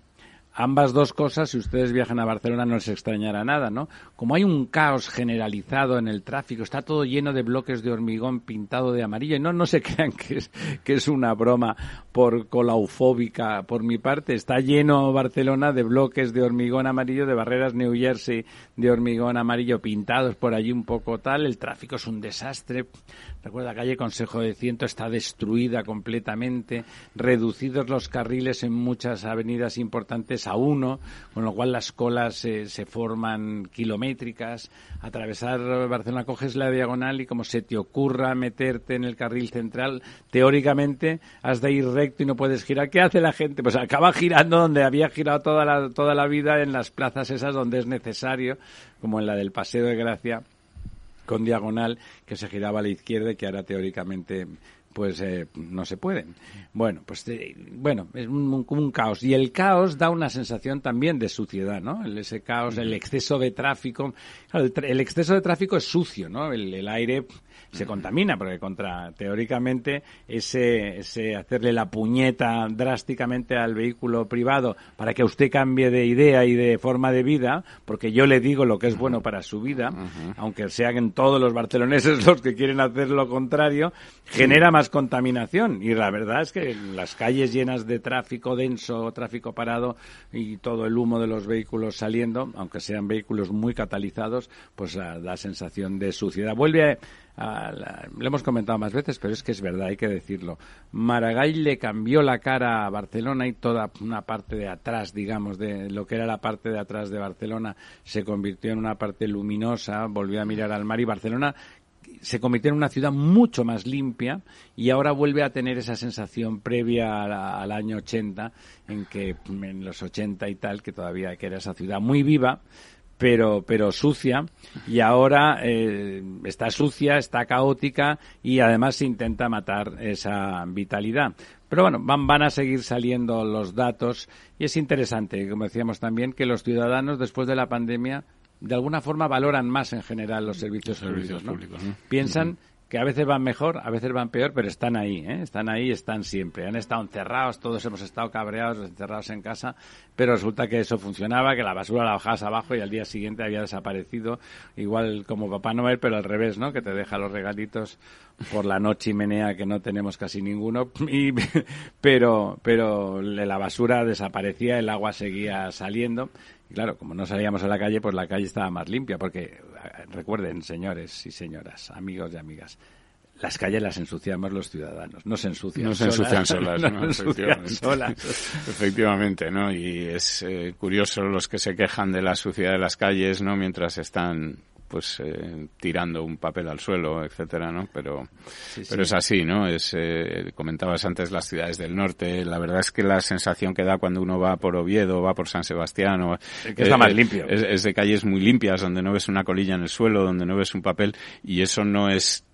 ambas dos cosas, si ustedes viajan a Barcelona no les extrañará nada, ¿no? Como hay un caos generalizado en el tráfico, está todo lleno de bloques de hormigón pintado de amarillo, y no, no se *laughs* crean que es, que es una broma por colaufóbica por mi parte, está lleno Barcelona de bloques de hormigón amarillo, de barreras New Jersey de hormigón amarillo pintados por allí un poco tal, el tráfico es un desastre, recuerda, calle Consejo de Ciento está destruida completamente, reducidos los carriles en muchas avenidas importantes a uno, con lo cual las colas se forman kilométricas. Atravesar Barcelona coges la diagonal y como se te ocurra meterte en el carril central, teóricamente has de ir recto y no puedes girar. ¿Qué hace la gente? Pues acaba girando donde había girado toda la, toda la vida en las plazas esas donde es necesario, como en la del Paseo de Gracia con diagonal que se giraba a la izquierda y que ahora teóricamente pues eh, no se pueden. Bueno, pues eh, bueno, es un, un, caos. Y el caos da una sensación también de suciedad, ¿no? El, ese caos, el exceso de tráfico. el, exceso de tráfico es sucio, ¿no? El, el aire se contamina, porque contra, teóricamente, ese, ese hacerle la puñeta drásticamente al vehículo privado para que usted cambie de idea y de forma de vida, porque yo le digo lo que es bueno para su vida, aunque sean todos los barceloneses *laughs* los que quieren hacer lo contrario, genera más contaminación. Y la verdad es que las calles llenas de tráfico denso, tráfico parado y todo el humo de los vehículos saliendo, aunque sean vehículos muy catalizados, pues da sensación de suciedad. Vuelve a, lo hemos comentado más veces, pero es que es verdad, hay que decirlo. Maragall le cambió la cara a Barcelona y toda una parte de atrás, digamos, de lo que era la parte de atrás de Barcelona, se convirtió en una parte luminosa, volvió a mirar al mar y Barcelona se convirtió en una ciudad mucho más limpia y ahora vuelve a tener esa sensación previa al año 80, en que en los 80 y tal, que todavía que era esa ciudad muy viva, pero, pero sucia y ahora eh, está sucia, está caótica y además se intenta matar esa vitalidad. Pero bueno, van, van a seguir saliendo los datos y es interesante, como decíamos también, que los ciudadanos después de la pandemia de alguna forma valoran más en general los servicios, públicos. Piensan que a veces van mejor, a veces van peor, pero están ahí, ¿eh? están ahí, están siempre. Han estado encerrados, todos hemos estado cabreados, encerrados en casa, pero resulta que eso funcionaba, que la basura la bajabas abajo y al día siguiente había desaparecido, igual como Papá Noel, pero al revés, ¿no? Que te deja los regalitos por la noche y menea que no tenemos casi ninguno, y, *laughs* pero, pero la basura desaparecía, el agua seguía saliendo. Y claro, como no salíamos a la calle, pues la calle estaba más limpia, porque recuerden, señores y señoras, amigos y amigas, las calles las ensuciamos los ciudadanos, no se ensucian
no se ensucian
solas.
solas, *laughs*
no
¿no?
se ensucian solas.
Efectivamente, ¿no? Y es eh, curioso los que se quejan de la suciedad de las calles, ¿no? Mientras están pues eh, tirando un papel al suelo, etcétera, ¿no? Pero, pero es así, ¿no? Es, eh, comentabas antes las ciudades del norte. La verdad es que la sensación que da cuando uno va por Oviedo, va por San Sebastián, o,
que está más limpio.
Es, es de calles muy limpias, donde no ves una colilla en el suelo, donde no ves un papel, y eso no es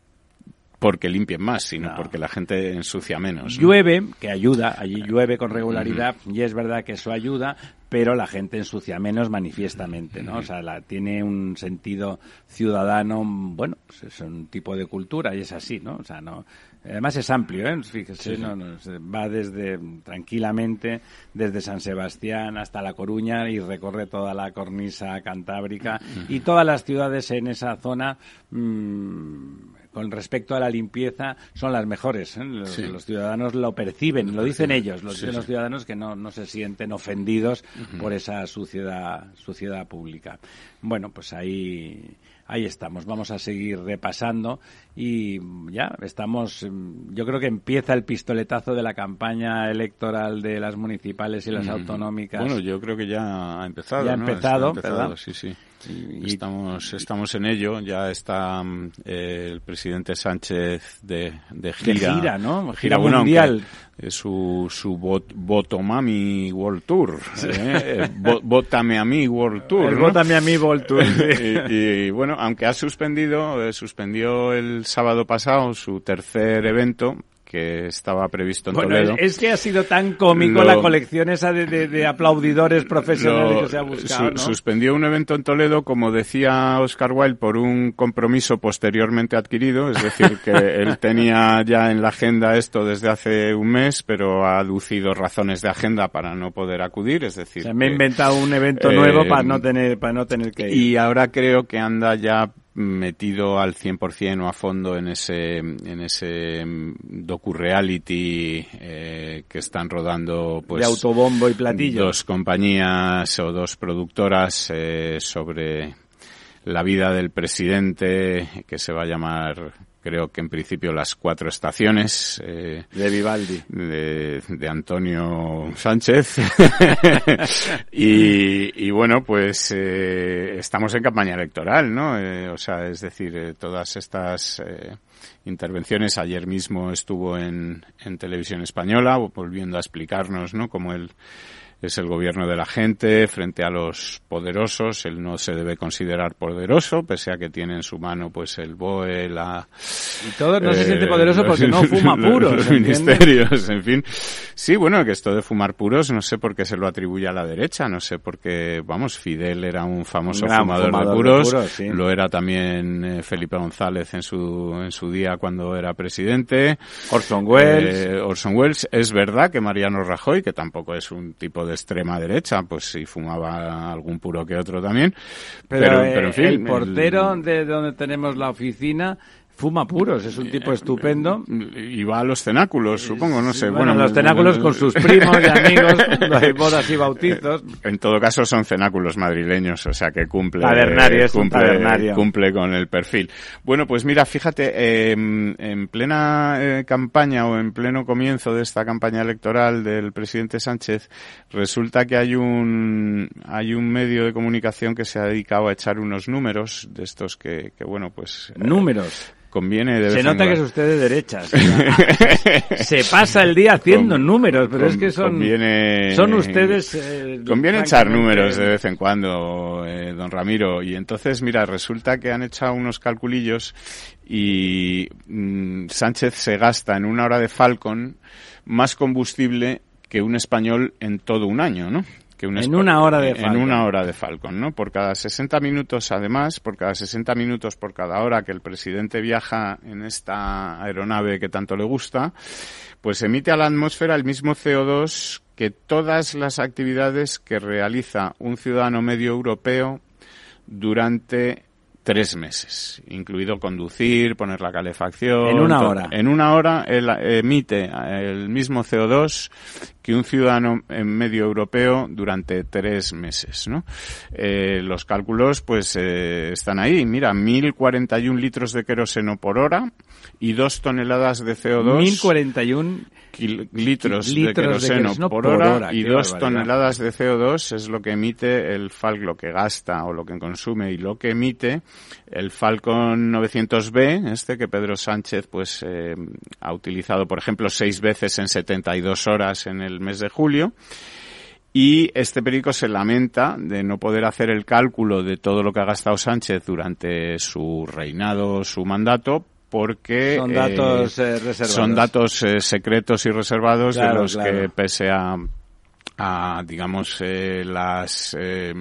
porque limpien más, sino
No.
porque la gente ensucia menos. ¿no?
Llueve, que ayuda, allí llueve con regularidad y es verdad que eso ayuda, pero la gente ensucia menos manifiestamente, ¿no? O sea, la, tiene un sentido ciudadano, bueno, es un tipo de cultura y es así, ¿no? O sea, no. Además es amplio, ¿eh? Fíjese, no, no, va desde tranquilamente desde San Sebastián hasta La Coruña y recorre toda la cornisa cantábrica y todas las ciudades en esa zona mm, con respecto a la limpieza son las mejores. ¿eh? Los,
Sí.
los ciudadanos lo perciben, lo dicen ellos, lo
Sí,
dicen
sí.
los ciudadanos que no, no se sienten ofendidos por esa suciedad, suciedad pública. Bueno, pues ahí, ahí estamos. Vamos a seguir repasando y ya estamos. mm, Yo creo que empieza el pistoletazo de la campaña electoral de las municipales y las autonómicas.
Bueno, yo creo que ya ha empezado.
Ya ha
¿no?
empezado,
Está empezado,
¿verdad?
Sí, sí.
Y-
estamos, estamos en ello. Ya está mm, eh, el presidente Sánchez de, de gira.
gira, ¿no? Gira
bueno,
mundial.
su, su bot, Botomami World Tour. ¿eh? Bótame a mí World Tour. ¿no?
A mí, Voltur. *laughs*
y, y, bueno, aunque ha suspendido, eh, suspendió el sábado pasado su tercer evento que estaba previsto en
Bueno,
Toledo.
es, es que ha sido tan cómico
Lo-
la colección esa de, de- de aplaudidores profesionales
Lo-
que se ha buscado,
su-
¿no?
Suspendió un evento en Toledo, como decía Oscar Wilde, por un compromiso posteriormente adquirido, es decir, que *laughs* él tenía ya en la agenda esto desde hace un mes, pero ha aducido razones de agenda para no poder acudir, es decir,
sea, me he
que-
inventado un evento
eh,
nuevo para no tener para no tener que ir.
y ahora creo que anda ya metido al 100% o a fondo en ese en ese docu-reality eh, que están rodando pues
de autobombo y platillo.
dos compañías o dos productoras eh, sobre la vida del presidente que se va a llamar creo que en principio las cuatro estaciones eh,
De Vivaldi.
de, de Antonio Sánchez. *laughs* *laughs* Y, y bueno pues eh, estamos en campaña electoral no Eh, o sea es decir eh, todas estas eh, intervenciones ayer mismo estuvo en, en televisión española volviendo a explicarnos no cómo él es el gobierno de la gente frente a los poderosos. Él no se debe considerar poderoso, pese a que tiene en su mano pues el BOE, la...
Y todo no se
eh,
siente poderoso porque no *laughs* fuma *laughs* puros.
Ministerios, en fin. Sí, bueno, que esto de fumar puros, no sé por qué se lo atribuye a la derecha, no sé por qué, vamos, Fidel era un famoso
gran
fumador,
fumador
de
de
puros,
puros, sí.
lo era también eh, Felipe González en su, en su día cuando era presidente.
Orson Welles.
Eh, Orson Welles. Es verdad que Mariano Rajoy, que tampoco es un tipo de extrema derecha, pues sí fumaba algún puro que otro también.
pero,
Pero,
eh,
pero, en fin.
el portero
el-
de donde tenemos la oficina fuma puros. Es un tipo estupendo.
y va a los cenáculos, supongo, no sé.
Bueno,
Bueno,
los cenáculos con sus primos y *laughs* amigos cuando hay bodas y bautizos.
En todo caso son cenáculos madrileños, o sea que cumple,
Tabernario,
cumple,
tabernario.
cumple con el perfil. Bueno, pues mira, fíjate, eh, en plena eh, campaña o en pleno comienzo de esta campaña electoral del presidente Sánchez, resulta que hay un hay un medio de comunicación que se ha dedicado a echar unos números de estos que, que bueno, pues eh,
Números.
Conviene de vez
Se nota que es usted de derechas. *laughs* Se pasa el día haciendo
Con-
números, pero es que son,
conviene-
son ustedes... eh,
Conviene echar números de vez en cuando, eh, don Ramiro. Y entonces, mira, resulta que han echado unos calculillos y mm, Sánchez se gasta en una hora de Falcon más combustible que un español en todo un año, ¿no? Que un
En una hora de
En
Falcon.
una hora de Falcon, ¿no? Por cada 60 minutos, además, por cada 60 minutos, por cada hora que el presidente viaja en esta aeronave que tanto le gusta, pues emite a la atmósfera el mismo CO2 que todas las actividades que realiza un ciudadano medio europeo durante tres meses, incluido conducir, poner la calefacción.
En una hora.
En una hora él emite el mismo CO2 que que un ciudadano en medio europeo durante tres meses, ¿no? Eh, los cálculos, pues, eh, están ahí. Mira, 1.041 litros de queroseno por hora y dos toneladas de CO2.
1041
litros, de
litros de
queroseno
queroseno
por,
por
hora,
hora,
y dos toneladas de CO2 es lo que emite el Falcon, lo que gasta o lo que consume y lo que emite el Falcon 900B, este que Pedro Sánchez pues eh, ha utilizado, por ejemplo, seis veces en 72 horas en el mes de julio. Y este periódico se lamenta de no poder hacer el cálculo de todo lo que ha gastado Sánchez durante su reinado, su mandato, porque
Son
eh,
datos eh, reservados.
son datos eh, secretos y reservados
Claro,
de los
claro.
que pese a a digamos eh, las eh,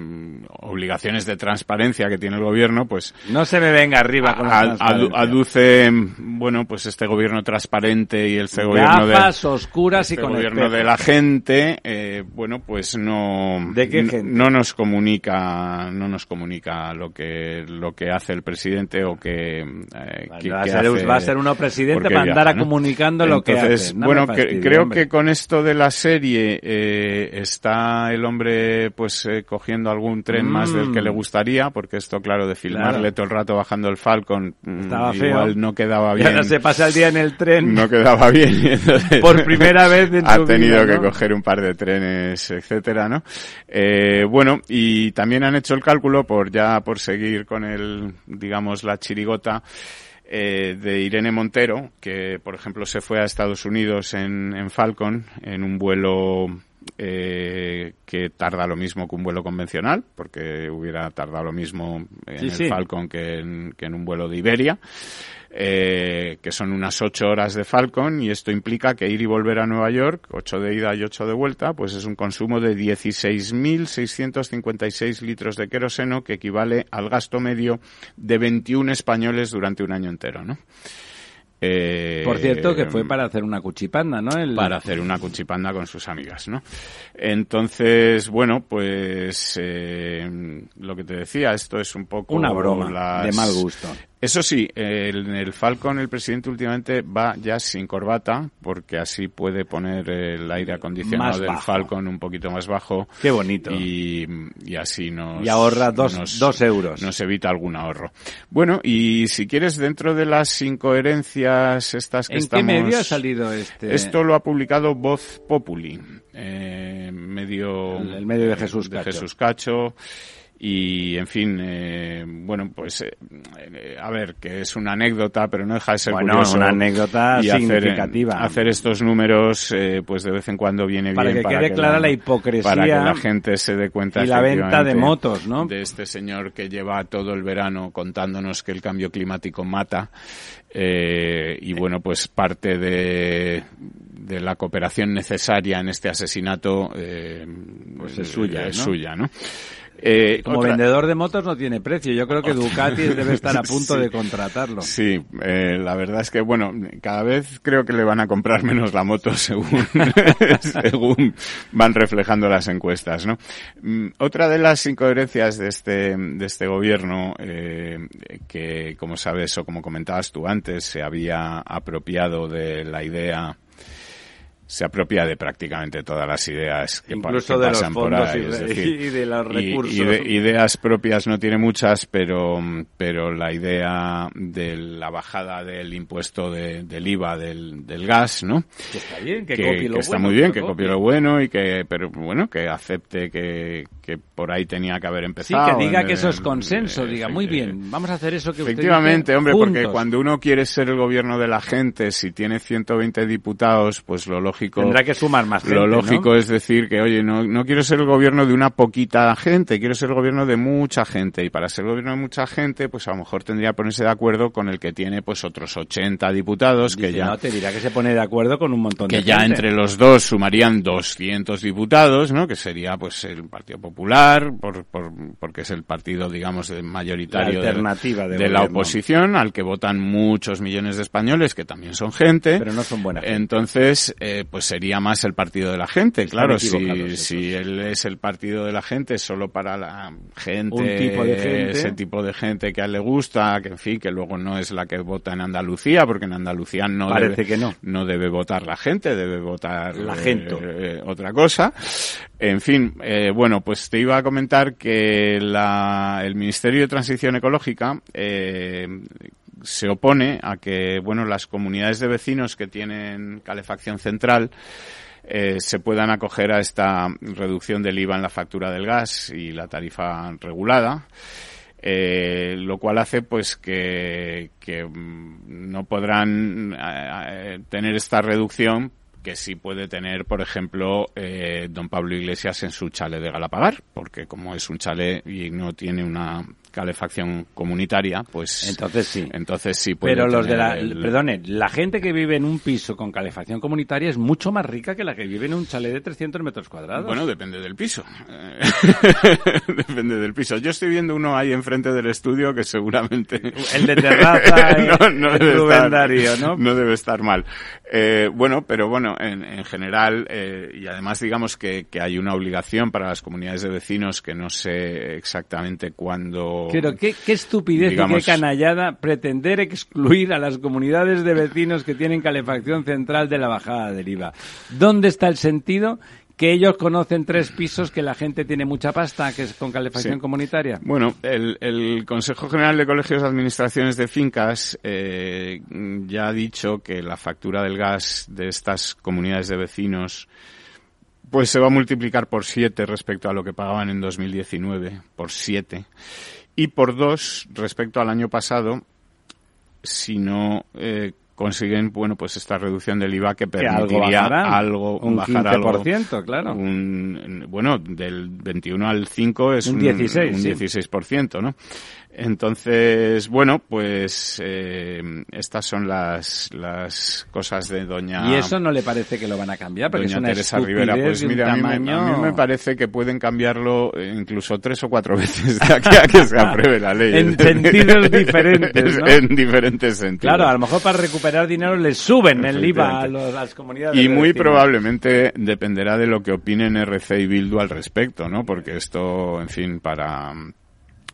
obligaciones de transparencia que tiene el gobierno pues
No se me venga arriba con la
a- aduce bueno pues este gobierno transparente y este gobierno de
oscuras y
este
con
gobierno de la gente eh, bueno pues no
¿De qué gente?
no nos comunica no nos comunica lo que lo que hace el presidente o que, eh, que-
va, a ser,
hace-
va a ser uno presidente para andar comunicando lo que hace. No
bueno, que- creo
hombre.
que con esto de la serie eh, está el hombre pues eh, cogiendo algún tren más del que
Mm.
le gustaría, porque esto, claro, de filmarle
Claro.
todo el rato bajando el Falcon, mm,
feo.
igual no quedaba
Y
bien.
ahora se pasa el día en el tren.
No quedaba bien.
Por primera vez en *laughs*
ha tenido
vida,
que
¿no?
coger un par de trenes, etcétera, ¿no? Eh, bueno, y también han hecho el cálculo por ya por seguir con el, digamos, la chirigota eh, de Irene Montero, que por ejemplo se fue a Estados Unidos en, en Falcon en un vuelo eh, que tarda lo mismo que un vuelo convencional, porque hubiera tardado lo mismo en
Sí,
el
sí.
Falcon que en, que en un vuelo de Iberia. eh, que son unas ocho horas de Falcon y esto implica que ir y volver a Nueva York, ocho de ida y ocho de vuelta, pues es un consumo de 16.656 litros de queroseno que equivale al gasto medio de 21 españoles durante un año entero, ¿no? Eh,
Por cierto, que fue para hacer una cuchipanda, ¿no? El-
para hacer una cuchipanda con sus amigas, ¿no? Entonces, bueno, pues eh, lo que te decía, esto es un poco
Una broma
las-
de mal gusto.
Eso sí, el- en el Falcon el presidente últimamente va ya sin corbata porque así puede poner el aire acondicionado
Más
del
bajo.
Falcon un poquito más bajo.
Qué bonito.
Y, y así nos...
Y ahorra dos-
nos-
dos euros.
Nos evita algún ahorro. Bueno, y si quieres, dentro de las incoherencias estas que
¿En
estamos...
qué medio ha salido este?
Esto lo ha publicado Voz Populi, eh, medio,
El- el medio de Jesús Cacho.
Jesús Cacho. Y, en fin, eh, bueno, pues, eh, eh, a ver, que es una anécdota, pero no deja de ser
Bueno,
curioso.
una anécdota
y hacer,
significativa.
hacer estos números, eh, pues de vez en cuando viene
Para
bien.
que quede clara la hipocresía
Para que la gente se dé cuenta
y la venta de motos, ¿no?
De este señor que lleva todo el verano contándonos que el cambio climático mata. eh, y bueno, pues parte de, de la cooperación necesaria en este asesinato eh,
Pues es suya,
es
¿no?
suya, ¿no? Eh,
Como
otra-
vendedor de motos no tiene precio. Yo creo que Ducati debe estar a *laughs* punto
Sí.
de contratarlo.
Sí, eh, la verdad es que, bueno, cada vez creo que le van a comprar menos la moto *laughs* según, según van reflejando las encuestas, ¿no? Mm, Otra de las incoherencias de este, de este gobierno, eh, que, como sabes o como comentabas tú antes, se había apropiado de la idea se apropia de prácticamente todas las ideas que,
Incluso
que
de los
pasan por
fondos
ahí,
y de-
decir, *laughs*
y de los
y-
recursos.
y de- ideas propias no tiene muchas, pero, pero la idea de la bajada del impuesto de- del IVA del, del gas, ¿no?
Que está bien, que,
que,
copie lo
que está
bueno,
muy bien, que
copie.
lo bueno y que, pero bueno, que acepte que, que por ahí tenía que haber
Sí,
empezado.
que diga que eso es
en-
consenso. Diga, muy bien, vamos a hacer eso que usted
Efectivamente,
dice
hombre, porque
juntos.
cuando uno quiere ser el gobierno de la gente, si tiene 120 diputados, pues lo lógico...
Tendrá que sumar más gente,
Lo
¿no?
lógico es decir que, oye, no, no quiero ser el gobierno de una poquita gente, quiero ser el gobierno de mucha gente. Y para ser el gobierno de mucha gente, pues a lo mejor tendría que ponerse de acuerdo con el que tiene pues otros 80 diputados, que ya...
no, te dirá que se pone de acuerdo con un montón
que
de
ya
gente.
entre los dos sumarían 200 diputados, ¿no? Que sería, pues, el Partido Popular, por, por, porque es el partido, digamos, mayoritario
la alternativa de,
de la oposición, al que votan muchos millones de españoles, que también son gente.
Pero no son buena gente.
Entonces, eh, pues sería más el partido de la gente. claro, si, si él es el partido de la gente solo para la gente,
Un tipo de gente,
ese tipo de gente que a él le gusta, que en fin, que luego no es la que vota en Andalucía, porque en Andalucía no
Parece
debe,
que no.
no debe votar la gente, debe votar
La
eh,
gente.
eh, otra cosa. En fin, eh, bueno, pues te iba a comentar que la, el Ministerio de Transición Ecológica eh, se opone a que, bueno, las comunidades de vecinos que tienen calefacción central eh, se puedan acoger a esta reducción del IVA en la factura del gas y la tarifa regulada. Eh, lo cual hace pues que, mm, no podrán eh, tener esta reducción que sí puede tener, por ejemplo, don Pablo Iglesias en su chale de Galapagar, porque como es un chale y no tiene una calefacción comunitaria, pues
Entonces sí.
entonces sí puede
Pero los de la,
el-
perdone, la gente que vive en un piso con calefacción comunitaria es mucho más rica que la que vive en un chalet de 300 metros cuadrados.
Bueno, depende del piso. *laughs* Depende del piso. Yo estoy viendo uno ahí enfrente del estudio que seguramente...
El de terraza, *laughs* eh,
debe
Rubén
estar,
Darío, ¿no?
debe estar mal. Eh, bueno, pero bueno, en, en general, eh, y además digamos que, que hay una obligación para las comunidades de vecinos que no sé exactamente cuándo...
Pero qué, qué estupidez
digamos-
y qué canallada pretender excluir a las comunidades de vecinos que tienen calefacción central de la bajada del IVA. ¿Dónde está el sentido que ellos conocen tres pisos que la gente tiene mucha pasta, que es con calefacción
Sí.
comunitaria?
Bueno, el, el Consejo General de Colegios de Administraciones de Fincas eh, ya ha dicho que la factura del gas de estas comunidades de vecinos pues se va a multiplicar por siete respecto a lo que pagaban en 2019, por siete, y por dos respecto al año pasado, si no eh, consiguen, bueno, pues esta reducción del IVA que
Que algo
permitiría algo,
Un
bajar algo.
15%, claro.
Un, bueno, del 21 al 5 es
Un
un,
16,
un
sí.
16%, ¿no? Entonces, bueno, pues eh, estas son las, las cosas de doña
Y eso no le parece que lo van a cambiar, porque
doña
es una
Teresa Rivera. Pues mira, a mí, me, a mí me parece que pueden cambiarlo incluso tres o cuatro *laughs* veces de aquí a que se apruebe la ley.
En sentidos diferentes, *laughs* ¿no?
En diferentes sentidos.
Claro, a lo mejor para recuperar dinero les suben el IVA a, los- a las comunidades.
Y muy probablemente dependerá de lo que opinen RC y Bildu al respecto, ¿no? Porque esto, en fin, para,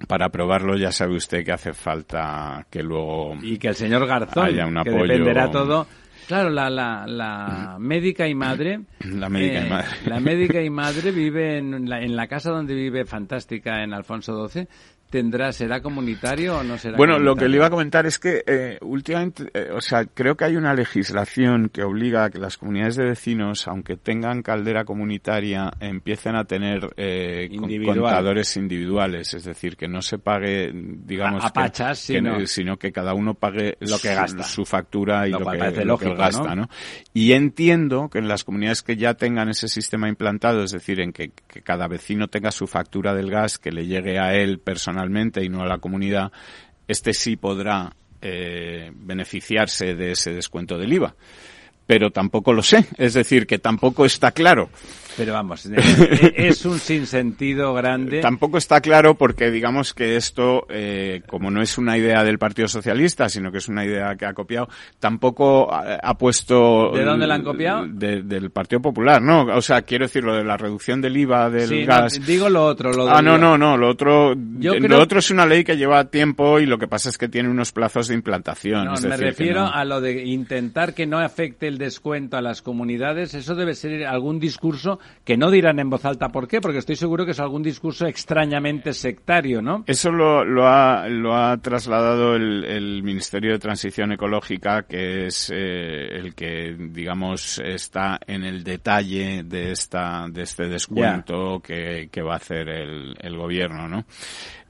para aprobarlo ya sabe usted que hace falta que luego...
Y que el señor Garzón,
Haya un
que
apoyo.
dependerá todo. Claro, la, la, la médica y madre. *clears throat*
La médica y
eh,
madre.
La médica y *laughs* madre vive en la, en la casa donde vive Fantástica en Alfonso XII. ¿Tendrá, será comunitario o no será
Bueno, lo que le iba a comentar es que eh, últimamente, eh, o sea, creo que hay una legislación que obliga a que las comunidades de vecinos, aunque tengan caldera comunitaria, empiecen a tener eh,
Individual.
contadores individuales, es decir, que no se pague, digamos,
A- a
que-
pachas,
que,
sino-
sino que cada uno pague
Lo que gasta.
su factura y
Lo
lo, que, lo que gasta,
¿no?
¿no? Y entiendo que en las comunidades que ya tengan ese sistema implantado, es decir, en que, que cada vecino tenga su factura del gas que le llegue a él personalmente y no a la comunidad, este sí podrá eh, beneficiarse de ese descuento del IVA. Pero tampoco lo sé, es decir, que tampoco está claro.
Pero vamos, *laughs* es un sinsentido grande.
Tampoco está claro porque digamos que esto, eh, como no es una idea del Partido Socialista, sino que es una idea que ha copiado, tampoco ha, ha puesto...
¿De dónde la han copiado?
De- del Partido Popular, ¿no? O sea, quiero decir, lo de la reducción del IVA del
Sí, no,
gas...
digo lo otro. Lo
Ah, no, no, no, lo otro,
Yo
lo
creo-
otro es una ley que lleva tiempo y lo que pasa es que tiene unos plazos de implantación.
No,
es
me
decir,
refiero
no-
a lo de intentar que no afecte el descuento a las comunidades. Eso debe ser algún discurso que no dirán en voz alta. ¿Por qué? Porque estoy seguro que es algún discurso extrañamente sectario, ¿no?
Eso lo, lo, ha, lo ha trasladado el, el Ministerio de Transición Ecológica, que es eh, el que, digamos, está en el detalle de esta de este descuento que, que va a hacer el, el gobierno, ¿no?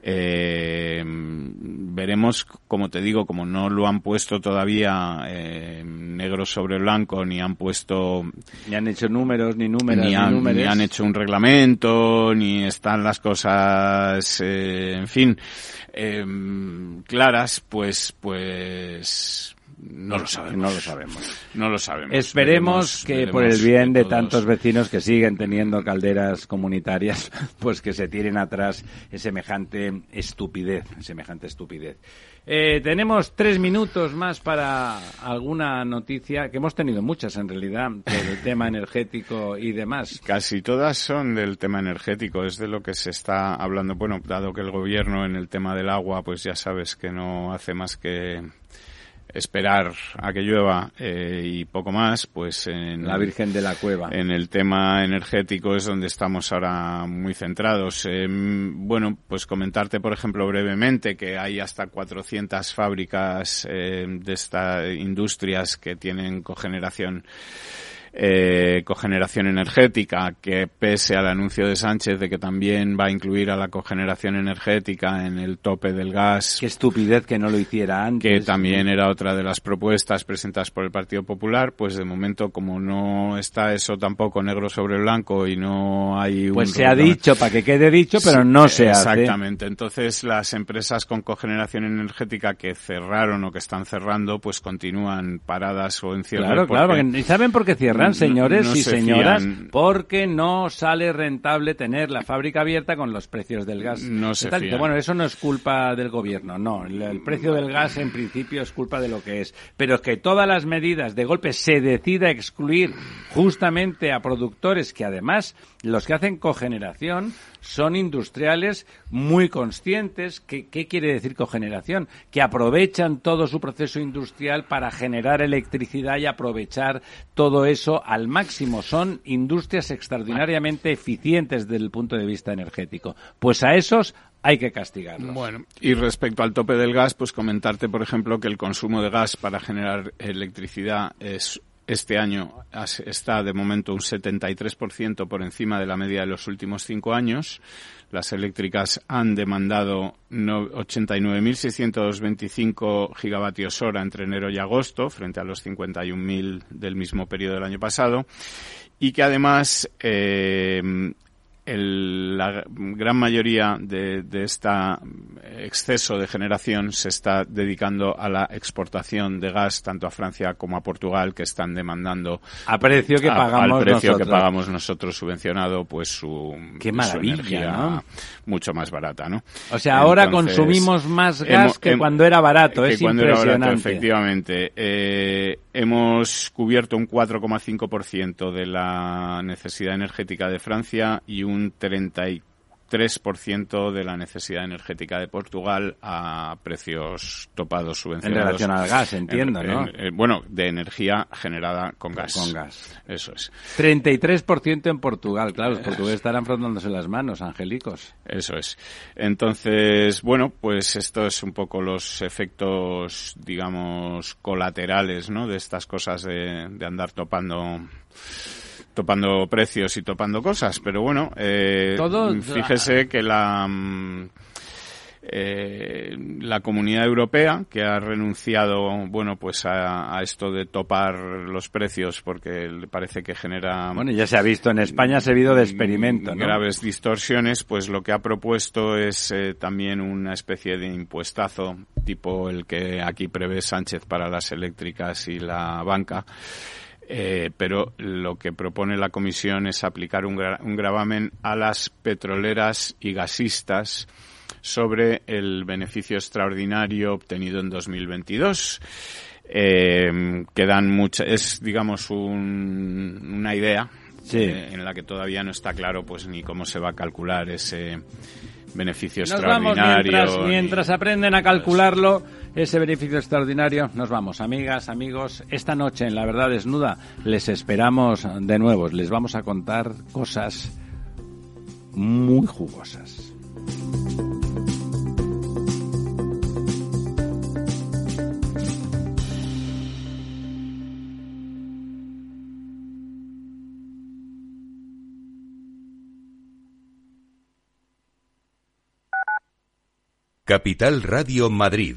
Eh, veremos, como te digo, como no lo han puesto todavía eh, negro sobre blanco, ni han puesto
Ni han hecho números, ni números,
ni han, ni han hecho un reglamento, ni están las cosas, eh, en fin, em, claras, pues, pues, No lo sabemos.
No lo sabemos.
No lo sabemos.
Esperemos
Veremos-
que por el bien de
todos-
tantos vecinos que siguen teniendo calderas comunitarias, *laughs* pues que se tiren atrás semejante estupidez, semejante estupidez. Eh, tenemos tres minutos más para alguna noticia, que hemos tenido muchas en realidad, del *laughs* tema energético y demás.
Casi todas son del tema energético, es de lo que se está hablando. Bueno, dado que el gobierno en el tema del agua, pues ya sabes que no hace más que esperar a que llueva eh, y poco más, pues en
La Virgen de la Cueva.
en el tema energético es donde estamos ahora muy centrados. Eh, bueno, pues comentarte, por ejemplo, brevemente que hay hasta 400 fábricas eh, de estas industrias que tienen cogeneración eh, cogeneración energética, que pese al anuncio de Sánchez de que también va a incluir a la cogeneración energética en el tope del gas,
Qué estupidez que no lo hiciera antes.
que también era otra de las propuestas presentadas por el Partido Popular, pues de momento como no está eso tampoco negro sobre blanco y no hay un
Pues se ha dicho, para que quede dicho, pero
Sí,
no se hace.
Exactamente. Entonces las empresas con cogeneración energética que cerraron o que están cerrando, pues continúan paradas o en cierre.
Claro, claro,
porque-
porque- ¿y saben por qué cierran,
no-
señores
no
y
se
señoras?
fían.
Porque no sale rentable tener la fábrica abierta con los precios del gas.
No se fían.
Bueno, eso no es culpa del gobierno, no. El, el precio del gas en principio es culpa de lo que es. Pero es que todas las medidas de golpe se decida excluir justamente a productores que además los que hacen cogeneración son industriales muy conscientes. ¿Qué, ¿Qué quiere decir cogeneración? Que aprovechan todo su proceso industrial para generar electricidad y aprovechar todo eso al máximo. Son industrias extraordinariamente eficientes desde el punto de vista energético. Pues a esos hay que castigarlos.
Bueno, y respecto al tope del gas, pues comentarte, por ejemplo, que el consumo de gas para generar electricidad es este año está de momento un 73% por encima de la media de los últimos cinco años. Las eléctricas han demandado no- 89.625 gigavatios hora entre enero y agosto, frente a los 51.000 del mismo periodo del año pasado. Y que además eh, el- la gran mayoría de, de este exceso de generación se está dedicando a la exportación de gas tanto a Francia como a Portugal que están demandando
A precio que
a-
pagamos
al precio
nosotros.
que pagamos nosotros subvencionado pues su,
Qué
su
maravilla,
energía
¿no?
mucho más barata ¿no?
O sea, ahora
Entonces,
consumimos más gas que cuando era barato.
que
es
cuando era barato,
impresionante.
efectivamente. Eh, hemos cubierto un 4,5% de la necesidad energética de Francia y un 33% de la necesidad energética de Portugal a precios topados
en
subvencionados.
relación al gas, entiendo,
En-
¿no?
en- eh, bueno, de energía generada con gas.
Con gas.
Eso es.
33% en Portugal, claro, los portugueses estarán frotándose las manos, angélicos.
Eso es. Entonces, bueno, pues esto es un poco los efectos, digamos, colaterales, ¿no? De estas cosas de, de andar topando topando precios y topando cosas, pero bueno, eh,
Todo-
fíjese que la mm, eh, la Comunidad Europea que ha renunciado, bueno, pues a, a esto de topar los precios porque le parece que genera
Bueno, ya se ha visto, en España ha servido de experimento, ¿no?
graves distorsiones, pues lo que ha propuesto es eh, también una especie de impuestazo tipo el que aquí prevé Sánchez para las eléctricas y la banca. Eh, pero lo que propone la Comisión es aplicar un, gra- un gravamen a las petroleras y gasistas sobre el beneficio extraordinario obtenido en 2022 eh, que dan mucha es digamos un- una idea
Sí.
eh, en la que todavía no está claro pues ni cómo se va a calcular ese beneficio
Nos vamos
extraordinario
mientras,
ni-
mientras aprenden a calcularlo, ese beneficio extraordinario. Nos vamos, amigas, amigos. Esta noche en La Verdad Desnuda les esperamos de nuevo. Les vamos a contar cosas muy jugosas.
Capital Radio Madrid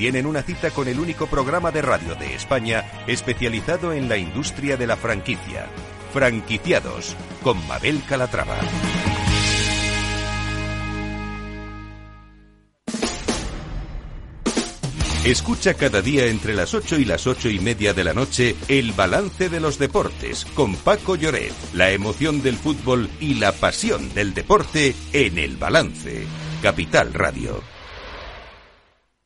tienen una cita con el único programa de radio de España especializado en la industria de la franquicia. Franquiciados con Mabel Calatrava. Escucha cada día entre las 8 y las ocho y media de la noche el balance de los deportes con Paco Lloret, la emoción del fútbol y la pasión del deporte en el balance. Capital Radio.